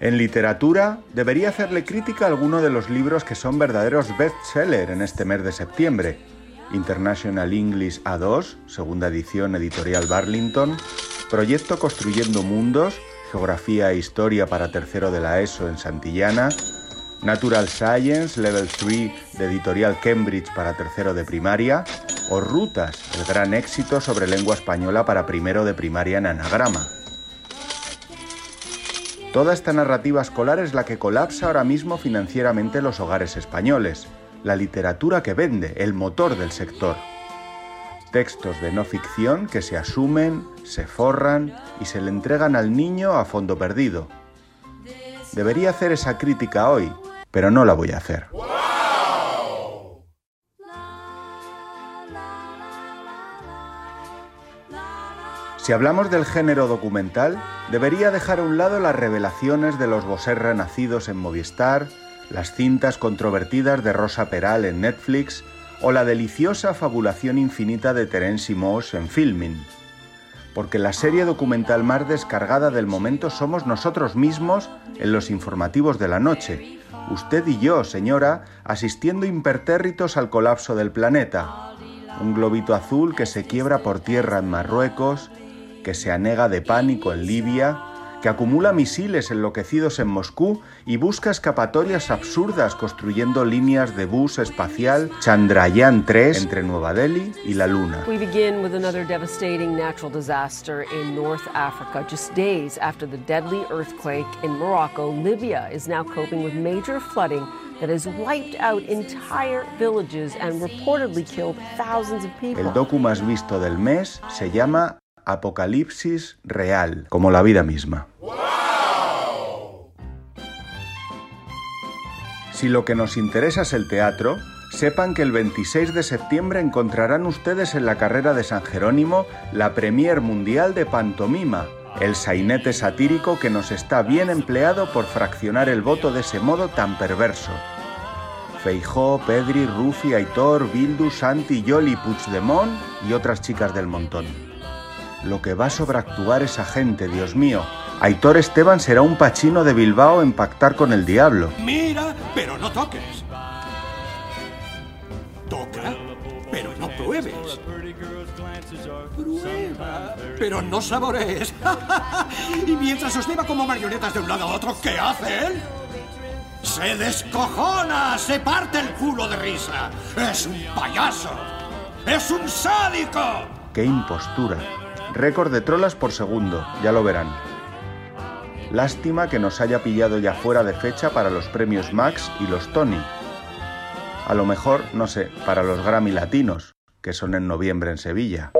En literatura, debería hacerle crítica a alguno de los libros que son verdaderos bestseller en este mes de septiembre. International English A2, segunda edición editorial Barlington, Proyecto Construyendo Mundos, Geografía e Historia para tercero de la ESO en Santillana, Natural Science Level 3 de editorial Cambridge para tercero de primaria, o Rutas, el gran éxito sobre lengua española para primero de primaria en anagrama. Toda esta narrativa escolar es la que colapsa ahora mismo financieramente los hogares españoles, la literatura que vende, el motor del sector. Textos de no ficción que se asumen, se forran y se le entregan al niño a fondo perdido. Debería hacer esa crítica hoy, pero no la voy a hacer. Si hablamos del género documental, debería dejar a un lado las revelaciones de los Boserra nacidos en Movistar, las cintas controvertidas de Rosa Peral en Netflix o la deliciosa fabulación infinita de Terence Moss en Filming. Porque la serie documental más descargada del momento somos nosotros mismos en los informativos de la noche. Usted y yo, señora, asistiendo impertérritos al colapso del planeta. Un globito azul que se quiebra por tierra en Marruecos, que se anega de pánico en Libia, que acumula misiles enloquecidos en Moscú y busca escapatorias absurdas construyendo líneas de bus espacial Chandrayaan 3 entre Nueva Delhi y la Luna. We begin with another devastating natural disaster in North Africa. Just days after the deadly earthquake in Morocco, Libya is now coping with major flooding that has wiped out entire villages and reportedly killed thousands of people. El docu más visto del mes se llama Apocalipsis real, como la vida misma. Si lo que nos interesa es el teatro, sepan que el 26 de septiembre encontrarán ustedes en la carrera de San Jerónimo la Premier Mundial de Pantomima, el sainete satírico que nos está bien empleado por fraccionar el voto de ese modo tan perverso. Feijó, Pedri, Rufi, Aitor, Bildu, Santi, Yoli, Puigdemont y otras chicas del montón. Lo que va a sobreactuar esa gente, Dios mío. Aitor Esteban será un pachino de Bilbao en pactar con el diablo. Mira, pero no toques. Toca, pero no pruebes. Prueba, pero no saborees. y mientras os lleva como marionetas de un lado a otro, ¿qué hacen? Se descojona, se parte el culo de risa. Es un payaso. Es un sádico. ¡Qué impostura! Récord de trolas por segundo, ya lo verán. Lástima que nos haya pillado ya fuera de fecha para los premios Max y los Tony. A lo mejor, no sé, para los Grammy Latinos, que son en noviembre en Sevilla.